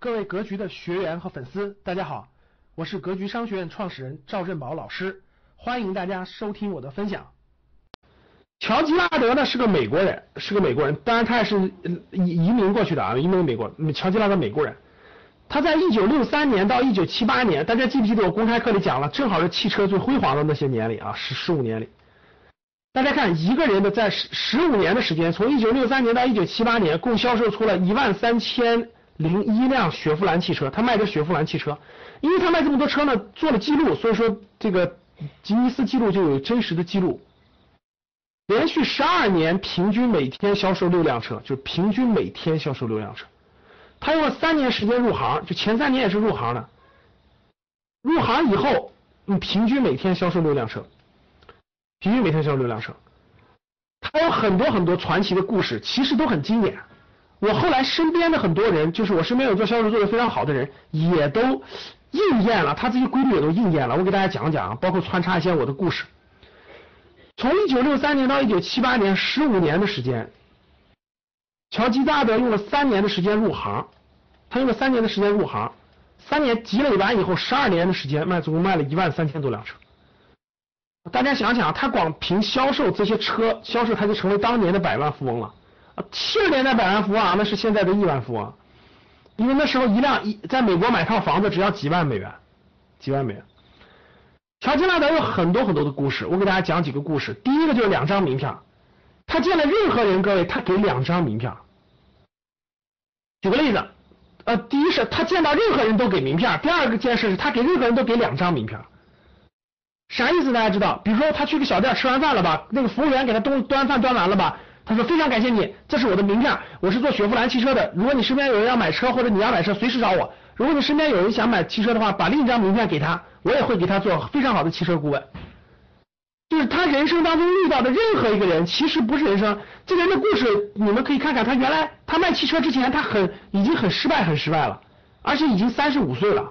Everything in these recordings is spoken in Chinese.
各位格局的学员和粉丝，大家好，我是格局商学院创始人赵振宝老师，欢迎大家收听我的分享。乔吉拉德呢是个美国人，是个美国人，当然他也是移移民过去的啊，移民美国。乔吉拉德美国人，他在一九六三年到一九七八年，大家记不记得我公开课里讲了，正好是汽车最辉煌的那些年里啊，十十五年里。大家看，一个人的在十十五年的时间，从一九六三年到一九七八年，共销售出了一万三千。零一辆雪佛兰汽车，他卖的雪佛兰汽车，因为他卖这么多车呢，做了记录，所以说这个吉尼斯记录就有真实的记录。连续十二年，平均每天销售六辆车，就平均每天销售六辆车。他用了三年时间入行，就前三年也是入行的。入行以后，你，平均每天销售六辆车，平均每天销售六辆车。他有很多很多传奇的故事，其实都很经典。我后来身边的很多人，就是我身边有做销售做得非常好的人，也都应验了，他这些规律也都应验了。我给大家讲讲，包括穿插一些我的故事。从一九六三年到一九七八年，十五年的时间，乔吉扎德用了三年的时间入行，他用了三年的时间入行，三年积累完以后，十二年的时间卖总共卖了一万三千多辆车。大家想想，他光凭销售这些车销售，他就成为当年的百万富翁了。七十年代百万富翁啊，那是现在的亿万富翁，因为那时候一辆一在美国买套房子只要几万美元，几万美元。乔吉拉德有很多很多的故事，我给大家讲几个故事。第一个就是两张名片，他见了任何人，各位他给两张名片。举个例子，呃，第一是他见到任何人都给名片，第二个件事是他给任何人都给两张名片。啥意思？大家知道？比如说他去个小店吃完饭了吧，那个服务员给他端端饭端完了吧？他说非常感谢你，这是我的名片，我是做雪佛兰汽车的。如果你身边有人要买车或者你要买车，随时找我。如果你身边有人想买汽车的话，把另一张名片给他，我也会给他做非常好的汽车顾问。就是他人生当中遇到的任何一个人，其实不是人生这个人的故事，你们可以看看他原来他卖汽车之前他很已经很失败很失败了，而且已经三十五岁了，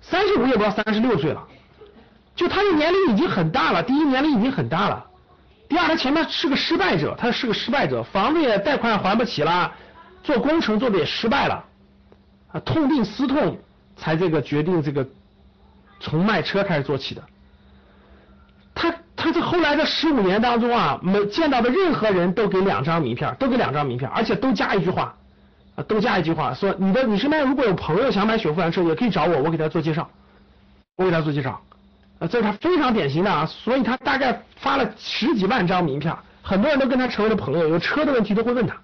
三十五也不知道三十六岁了，就他的年龄已经很大了，第一年龄已经很大了。第二，他前面是个失败者，他是个失败者，房子也贷款还不起了，做工程做的也失败了，啊，痛定思痛，才这个决定这个从卖车开始做起的。他他这后来的十五年当中啊，每见到的任何人都给两张名片，都给两张名片，而且都加一句话，啊，都加一句话，说你的你身边如果有朋友想买雪佛兰车，也可以找我，我给他做介绍，我给他做介绍。啊，这是他非常典型的啊，所以他大概发了十几万张名片，很多人都跟他成为了朋友，有车的问题都会问他。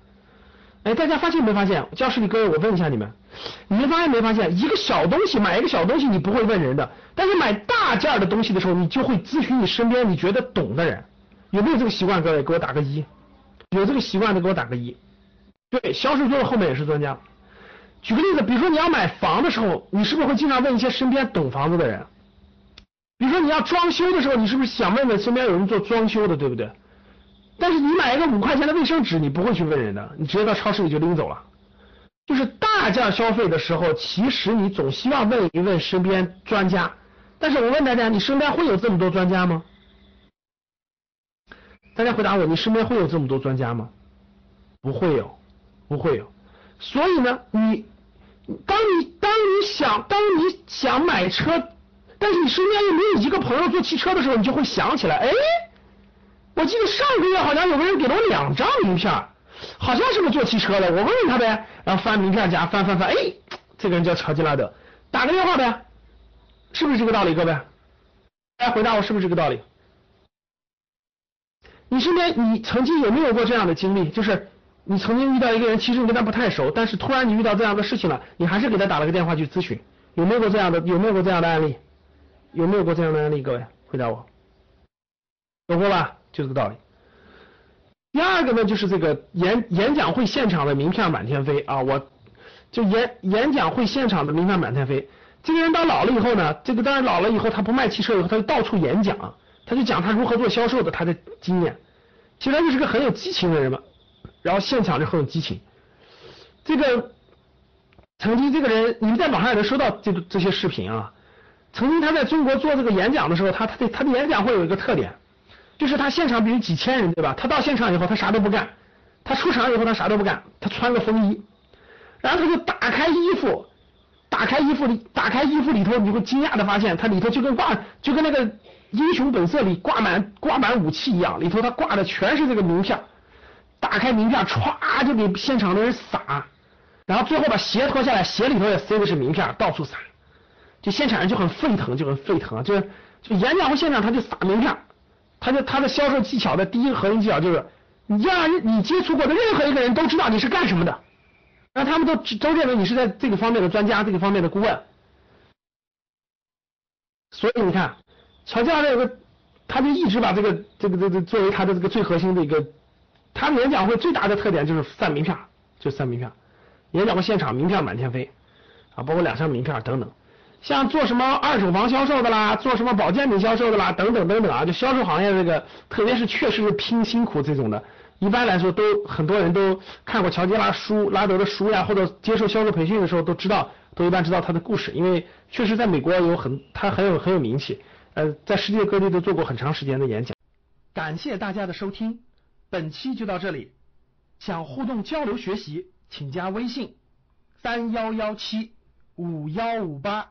哎，大家发现没发现？教室里各位，我问一下你们，你们发现没发现？一个小东西买一个小东西你不会问人的，但是买大件的东西的时候，你就会咨询你身边你觉得懂的人。有没有这个习惯？各位给我打个一。有这个习惯的给我打个一。对，销售做后面也是专家。举个例子，比如说你要买房的时候，你是不是会经常问一些身边懂房子的人？比如说你要装修的时候，你是不是想问问身边有人做装修的，对不对？但是你买一个五块钱的卫生纸，你不会去问人的，你直接到超市里就拎走了。就是大件消费的时候，其实你总希望问一问身边专家。但是我问大家，你身边会有这么多专家吗？大家回答我，你身边会有这么多专家吗？不会有，不会有。所以呢，你当你当你想当你想买车。但是你身边又没有一个朋友做汽车的时候，你就会想起来，哎，我记得上个月好像有个人给了我两张名片，好像是个做汽车的，我问问他呗，然后翻名片夹，翻翻翻，哎，这个人叫乔吉拉德，打个电话呗，是不是这个道理，各位？来回答我，是不是这个道理？你身边你曾经有没有过这样的经历？就是你曾经遇到一个人，其实你跟他不太熟，但是突然你遇到这样的事情了，你还是给他打了个电话去咨询，有没有过这样的？有没有过这样的案例？有没有过这样的案例？各位回答我，有过吧？就这个道理。第二个呢，就是这个演演讲会现场的名片满天飞啊！我就演演讲会现场的名片满天飞。这个人到老了以后呢，这个当然老了以后，他不卖汽车以后，他就到处演讲，他就讲他如何做销售的他的经验。其实他就是个很有激情的人嘛，然后现场就很有激情。这个曾经这个人，你们在网上也能收到这这些视频啊。曾经他在中国做这个演讲的时候，他他的他的演讲会有一个特点，就是他现场比如几千人对吧？他到现场以后他啥都不干，他出场以后他啥都不干，他穿个风衣，然后他就打开衣服，打开衣服里，打开衣服里头，你会惊讶的发现，它里头就跟挂，就跟那个英雄本色里挂满挂满武器一样，里头他挂的全是这个名片。打开名片，歘就给现场的人撒，然后最后把鞋脱下来，鞋里头也塞的是名片，到处撒，就现场人就很沸腾，就很沸腾，就是就演讲会现场他就撒名片，他就他的销售技巧的第一个核心技巧就是，你让你接触过的任何一个人都知道你是干什么的，让他们都都认为你是在这个方面的专家，这个方面的顾问，所以你看，乔家这个他就一直把这个这个这个作为他的这个最核心的一个。他演讲会最大的特点就是散名片，就散名片。演讲会现场名片满天飞啊，包括两张名片等等。像做什么二手房销售的啦，做什么保健品销售的啦，等等等等啊，就销售行业这个，特别是确实是拼辛苦这种的，一般来说都很多人都看过乔吉拉书、拉德的书呀，或者接受销售培训的时候都知道，都一般知道他的故事，因为确实在美国有很他很有很有名气，呃，在世界各地都做过很长时间的演讲。感谢大家的收听。本期就到这里，想互动交流学习，请加微信三幺幺七五幺五八